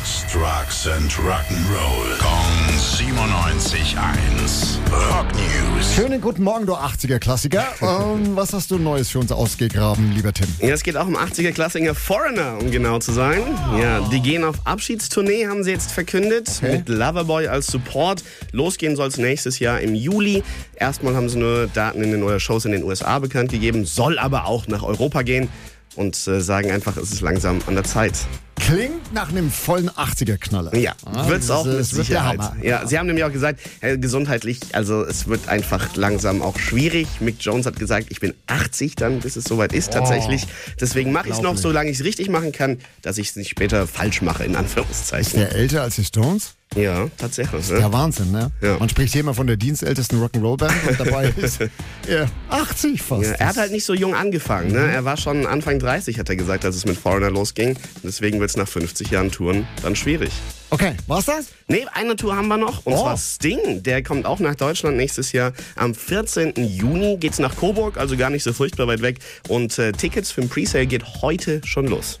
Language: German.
Sex, Drugs and Rock'n'Roll. Kong 97.1. Rock News. Schönen guten Morgen, du 80er-Klassiker. Ähm, was hast du Neues für uns ausgegraben, lieber Tim? Ja, es geht auch um 80er Klassiker Foreigner, um genau zu sein. Ja, die gehen auf Abschiedstournee, haben sie jetzt verkündet, Okay. mit Loverboy als Support. Losgehen soll es nächstes Jahr im Juli. Erstmal haben sie nur Daten in den oder Shows in den USA bekannt gegeben, soll aber auch nach Europa gehen und äh, sagen einfach, es ist langsam an der Zeit. Klingt nach einem vollen 80er-Knaller. Ja, Ah, wird's auch ist- mit Sicherheit. Hammer. Ja, sie haben nämlich auch gesagt, äh, gesundheitlich, also es wird einfach langsam auch schwierig. Mick Jones hat gesagt, ich bin 80 dann, bis es soweit ist tatsächlich. Deswegen mache ich es noch, solange ich es richtig machen kann, dass ich es nicht später falsch mache, in Ist Anführungszeichen. der älter als die Stones? Ja, tatsächlich. Der Ne? Wahnsinn, ne? Ja. Man spricht hier immer von der dienstältesten Rock'n'Roll-Band und dabei ist er 80 fast. Ja, er hat halt nicht so jung angefangen. Ne? Er war schon Anfang 30, hat er gesagt, als es mit Foreigner losging. Deswegen wird es nach 50 Jahren Touren dann schwierig. Okay, war's das? Nee, eine Tour haben wir noch. Und Oh. zwar Sting. Der kommt auch nach Deutschland nächstes Jahr. Am 14. Juni geht's nach Coburg, also gar nicht so furchtbar weit weg. Und äh, Tickets für den Presale geht heute schon los.